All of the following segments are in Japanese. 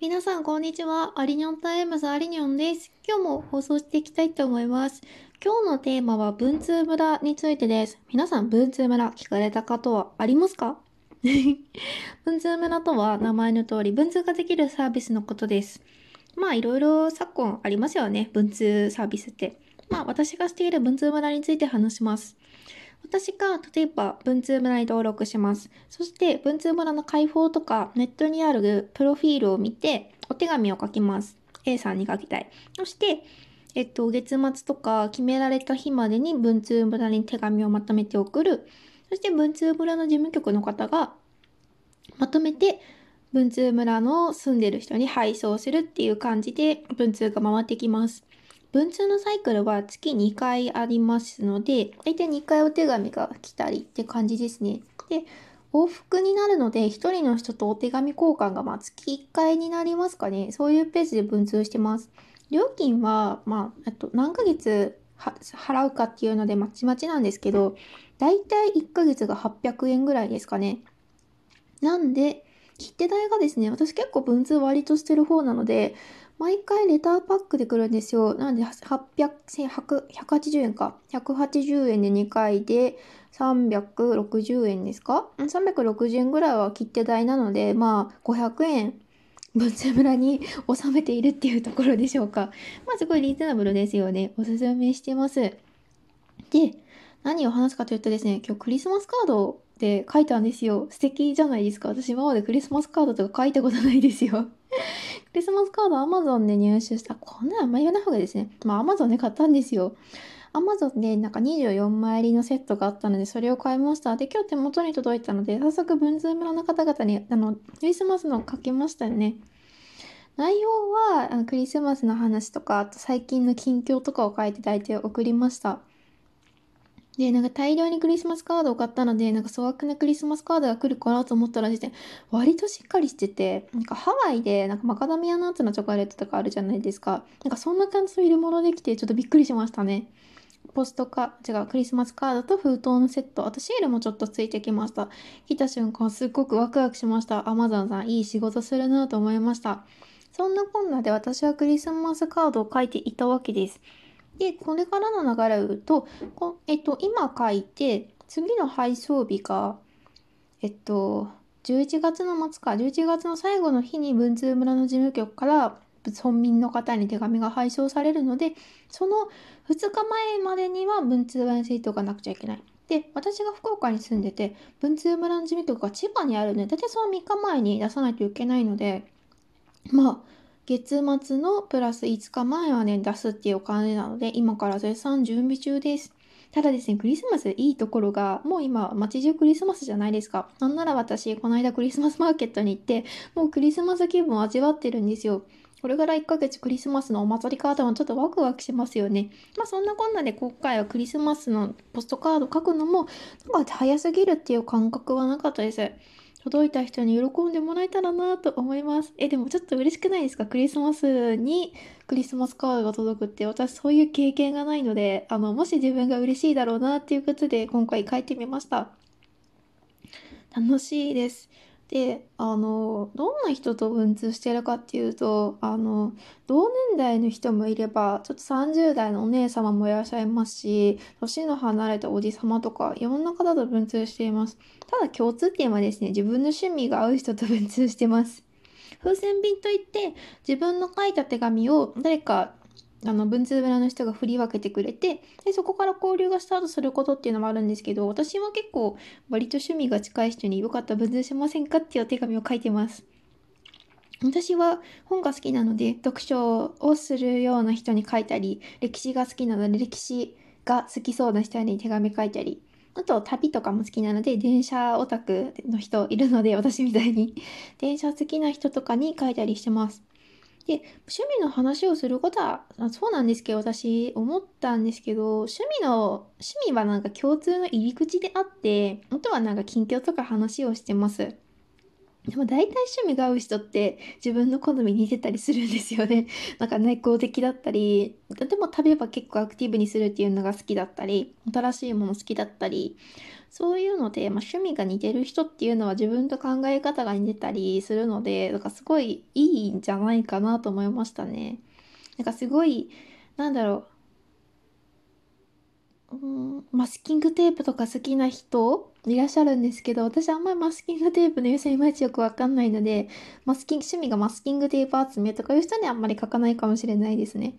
皆さん、こんにちは。アリニョンタイムズアリニョンです。今日も放送していきたいと思います。今日のテーマは文通村についてです。皆さん、文通村聞かれたことはありますか？文通村とは名前の通り文通ができるサービスのことです。まあ、いろいろ昨今ありますよね。文通サービスって。まあ、私がしている文通村について話します。私が例えば文通村に登録します。そして文通村の開放とかネットにあるプロフィールを見てお手紙を書きます。A さんに書きたい。そして、えっと、月末とか決められた日までに文通村に手紙をまとめて送る。そして文通村の事務局の方がまとめて文通村の住んでる人に配送するっていう感じで文通が回ってきます。文通のサイクルは月2回ありますので、大体2回お手紙が来たりって感じですね。で、往復になるので、1人の人とお手紙交換がま月1回になりますかね。そういうペースで文通してます。料金は、まあ、あと何ヶ月払うかっていうのでまちまちなんですけど、大体1ヶ月が800円ぐらいですかね。なんで、切手代がですね、私結構文通割としてる方なので、毎回レターパックで来るんですよ。なんで、800、100 180円か。180円で2回で360円ですか ?360 円ぐらいは切手代なので、まあ、500円、文通村に収めているっていうところでしょうか。まあ、すごいリーズナブルですよね。おすすめしてます。で、何を話すかというとですね、今日クリスマスカードで書いたんですよ。素敵じゃないですか。私今までクリスマスカードとか書いたことないですよ。クリスマスカード Amazon で入手した。こんなのあんま言わない方がですね。まあ Amazon で買ったんですよ。Amazon でなんか24枚入りのセットがあったので、それを買いました。で、今日手元に届いたので、早速文通村の方々に、あの、クリスマスの書きましたよね。内容はあのクリスマスの話とか、あと最近の近況とかを書いて大体送りました。で、なんか大量にクリスマスカードを買ったので、なんか粗悪なクリスマスカードが来るかなと思ったらですね、割としっかりしてて、なんかハワイでなんかマカダミアナッツのチョコレートとかあるじゃないですか。なんかそんな感じの入れ物できて、ちょっとびっくりしましたね。ポストか、違う、クリスマスカードと封筒のセット。あとシールもちょっとついてきました。来た瞬間すっごくワクワクしました。アマゾンさんいい仕事するなと思いました。そんなこんなで私はクリスマスカードを書いていたわけです。で、これからの流れを言うと、こえっと、今書いて、次の配送日が、えっと、11月の末か、11月の最後の日に文通村の事務局から村民の方に手紙が配送されるので、その2日前までには文通村についておかなくちゃいけない。で、私が福岡に住んでて、文通村の事務局が千葉にあるので、大体その3日前に出さないといけないので、まあ、月末のプラス5日前はね、出すっていうお金なので、今から絶賛準備中です。ただですね、クリスマスいいところが、もう今、街中クリスマスじゃないですか。なんなら私、この間クリスマスマーケットに行って、もうクリスマス気分を味わってるんですよ。これから1ヶ月クリスマスのお祭りカードもちょっとワクワクしますよね。まあそんなこんなで今回はクリスマスのポストカード書くのも、なんか早すぎるっていう感覚はなかったです。届いた人に喜んでもらえたらなと思います。え、でもちょっと嬉しくないですか？クリスマスにクリスマスカードが届くって私そういう経験がないので、あの、もし自分が嬉しいだろうなっていうことで今回書いてみました。楽しいです。で、あの、どんな人と文通してるかっていうと、あの、同年代の人もいれば、ちょっと30代のお姉様もいらっしゃいますし、年の離れたおじ様とか、いろんな方と文通しています。ただ共通点はですね、自分の趣味が合う人と文通してます。風船便といって、自分の書いた手紙を誰か、あの、文通村の人が振り分けてくれて、で、そこから交流がスタートすることっていうのもあるんですけど、私は結構、割と趣味が近い人によかった文通しませんかっていうお手紙を書いてます。私は本が好きなので、読書をするような人に書いたり、歴史が好きなので、歴史が好きそうな人に手紙書いたり、あと旅とかも好きなので、電車オタクの人いるので、私みたいに。電車好きな人とかに書いたりしてます。で、趣味の話をすることは、あそうなんですけど、私思ったんですけど、趣味の、趣味はなんか共通の入り口であって、あとはなんか近況とか話をしてます。でも大体趣味が合う人って自分の好みに似てたりするんですよね。なんか内向的だったり、でも食べば結構アクティブにするっていうのが好きだったり、新しいもの好きだったり、そういうので、まあ、趣味が似てる人っていうのは自分と考え方が似てたりするので、だからすごいいいんじゃないかなと思いましたね。なんかすごい、なんだろう、うん、マスキングテープとか好きな人いらっしゃるんですけど、私あんまりマスキングテープの良さいまいちよくわかんないので、マスキング、趣味がマスキングテープ集めとかいう人にはあんまり書かないかもしれないですね。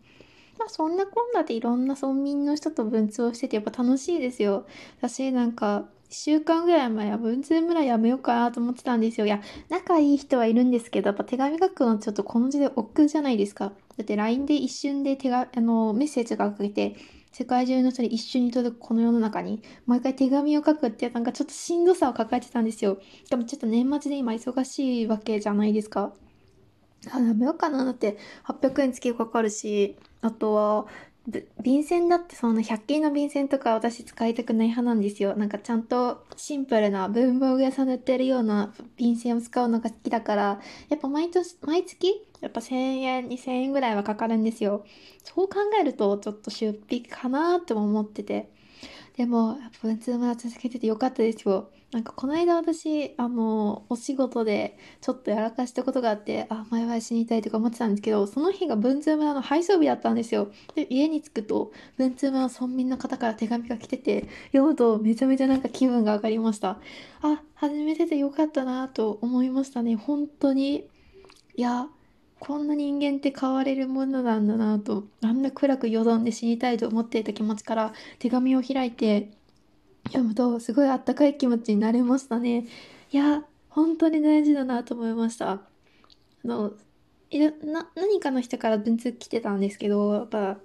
まあそんなこんなでいろんな村民の人と文通をしててやっぱ楽しいですよ。私なんか1週間ぐらい前は文通村やめようかなと思ってたんですよ。いや、仲いい人はいるんですけど、やっぱ手紙書くのちょっとこの時代億劫じゃないですか。だって LINE で一瞬で手が、あの、メッセージが書けて、世界中の人に一緒に届くこの世の中に、毎回手紙を書くってなんかちょっとしんどさを抱えてたんですよ。でもちょっと年末で今忙しいわけじゃないですか。あ、やめようかな。だって800円月かかるし、あとは、便箋だってその100均の便箋とか私使いたくない派なんですよ。なんかちゃんとシンプルな文房具屋さんで売ってるような便箋を使うのが好きだから、やっぱ毎年、毎月やっぱ1000円、2000円ぐらいはかかるんですよ。そう考えるとちょっと出費かなっても思ってて。でも、文通村続けててよかったですよ。なんかこの間私、あの、お仕事でちょっとやらかしたことがあって、あ、前は死にたいとか思ってたんですけど、その日が文通村の配送日だったんですよ。で、家に着くと、文通村の村民の方から手紙が来てて、読むとめちゃめちゃなんか気分が上がりました。あ、初めてでよかったなと思いましたね。本当に。いや、こんな人間って変われるものなんだなと、あんな暗くよどんで死にたいと思っていた気持ちから手紙を開いて、読むとすごいあったかい気持ちになれましたね。いや、本当に大事だなと思いました。あの、いな、何かの人から文通来てたんですけど、やっぱ、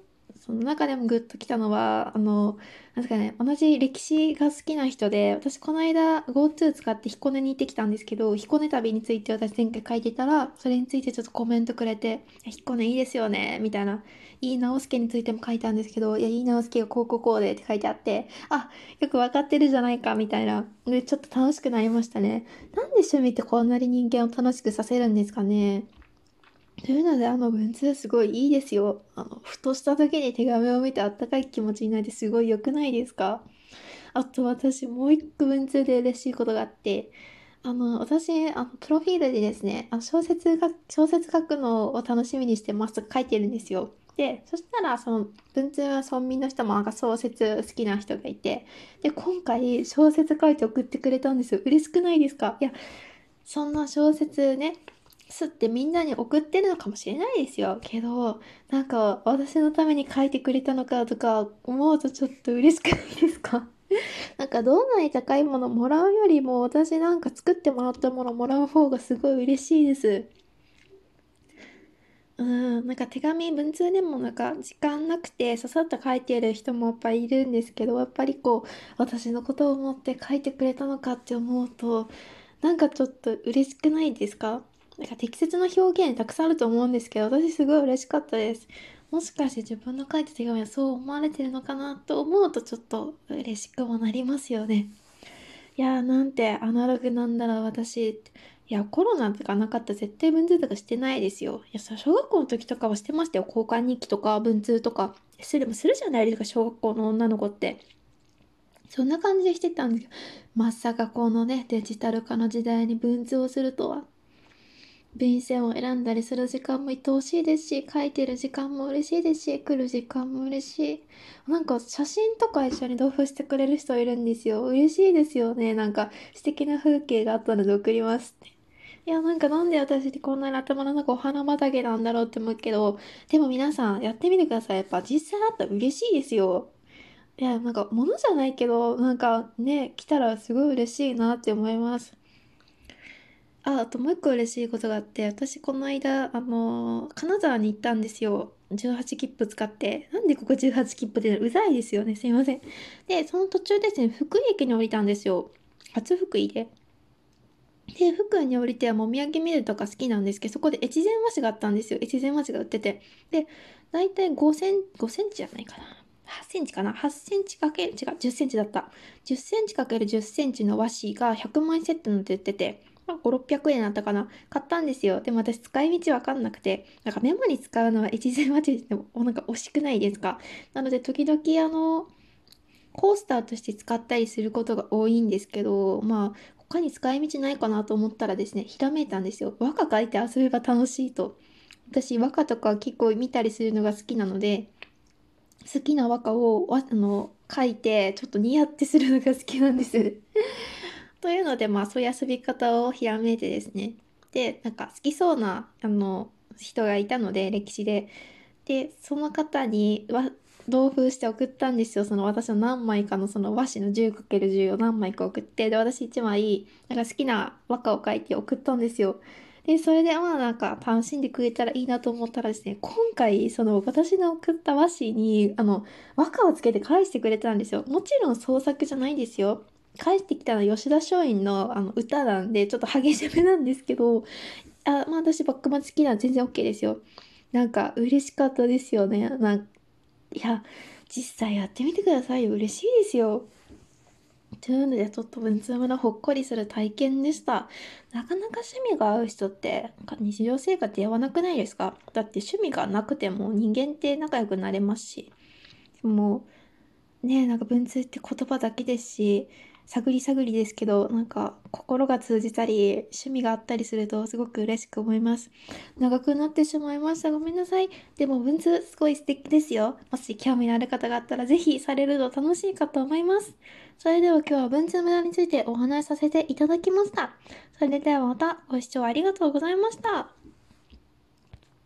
その中でもグッときたのは、あの、なんですかね、同じ歴史が好きな人で、私この間 GoTo 使って彦根に行ってきたんですけど、彦根旅について私前回書いてたら、それについてちょっとコメントくれて、彦根いいですよね、みたいな。いい直輔についても書いたんですけど、いや、いい直輔がこうこうこうでって書いてあって、あ、よくわかってるじゃないか、みたいな。で、ちょっと楽しくなりましたね。なんで趣味ってこんなに人間を楽しくさせるんですかね。というので、あの文通すごいいいですよ。あの、ふとした時に手紙を見てあったかい気持ちになってすごい良くないですか？あと私もう一個文通で嬉しいことがあって、あの、私、あの、プロフィールでですね、あの小説が、小説書くのを楽しみにしてますと書いてるんですよ。で、そしたら、その、文通は村民の人もなんか小説好きな人がいて、で、今回小説書いて送ってくれたんですよ。嬉しくないですか？いや、そんな小説ね、すってみんなに送ってるのかもしれないですよ。けど、なんか私のために書いてくれたのかとか思うとちょっと嬉しくないですか？なんかどんなに高いものもらうよりも私なんか作ってもらったものもらう方がすごい嬉しいです。うん、なんか手紙文通でもなんか時間なくてささっと書いてる人もやっぱりいるんですけどやっぱりこう私のことを思って書いてくれたのかって思うとなんかちょっと嬉しくないですか？なんか適切な表現たくさんあると思うんですけど、私すごい嬉しかったです。もしかして自分の書いた手紙はそう思われてるのかなと思うとちょっと嬉しくもなりますよね。いやーなんてアナログなんだろう私。いや、コロナとかなかったら絶対文通とかしてないですよ。いや、小学校の時とかはしてましたよ。交換日記とか文通とか。それでもするじゃないですか、小学校の女の子って。そんな感じでしてたんですけど、まさかこのね、デジタル化の時代に文通をするとは。便箋を選んだりする時間も愛おしいですし、書いてる時間も嬉しいですし、来る時間も嬉しい。なんか写真とか一緒に同封してくれる人いるんですよ。嬉しいですよね。なんか素敵な風景があったので送りますって。いや、なんかなんで私ってこんなに頭の中お花畑なんだろうって思うけど、でも皆さんやってみてください。やっぱ実際あったら嬉しいですよ。いや、なんか物じゃないけど、なんかね、来たらすごい嬉しいなって思います。あ、あともう一個嬉しいことがあって、私この間、あのー、金沢に行ったんですよ。18切符使って。なんでここ18切符でうざいですよね。すいません。で、その途中ですね、福井駅に降りたんですよ。初福井で。で、福井に降りては、もみあげ見るとか好きなんですけど、そこで越前和紙があったんですよ。越前和紙が売ってて。で、だいたい5セン、5センチじゃないかな。8センチかな ?8 センチかけ、違う、10センチだった。10センチかける10センチの和紙が100枚セットのって売ってて、まあ、5、600円だったかな？買ったんですよ。でも私使い道わかんなくて、なんかメモに使うのは一前待ちでも なんか惜しくないですか？なので時々あの、コースターとして使ったりすることが多いんですけど、まあ、他に使い道ないかなと思ったらですね、ひらめいたんですよ。和歌書いて遊べば楽しいと。私、和歌とか結構見たりするのが好きなので、好きな和歌をあの書いて、ちょっと似合ってするのが好きなんです。というので、まあ、そういう遊び方をひらめいてですね。で、なんか好きそうな、あの、人がいたので、歴史で。で、その方には、同封して送ったんですよ。その私の何枚かのその和紙の 10×10 を何枚か送って、で、私1枚、なんか好きな和歌を書いて送ったんですよ。で、それでまあなんか楽しんでくれたらいいなと思ったらですね、今回その私の送った和紙にあの和歌をつけて返してくれたんですよ。もちろん創作じゃないんですよ。返してきたのは吉田松陰のあの歌なんでちょっと激しめなんですけど、あまあ私バックマン好きなら全然 OK ですよ。なんか嬉しかったですよね。なんいや、実際やってみてくださいよ。嬉しいですよ。というので、ちょっと文通村ほっこりする体験でした。なかなか趣味が合う人って、日常生活でやわなくないですか？だって趣味がなくても人間って仲良くなれますし。もう、ねなんか文通って言葉だけですし、探り探りですけど、なんか心が通じたり、趣味があったりするとすごく嬉しく思います。長くなってしまいました。ごめんなさい。でも文通すごい素敵ですよ。もし興味のある方があったらぜひされると楽しいかと思います。それでは今日は文通村についてお話しさせていただきました。それではまたご視聴ありがとうございました。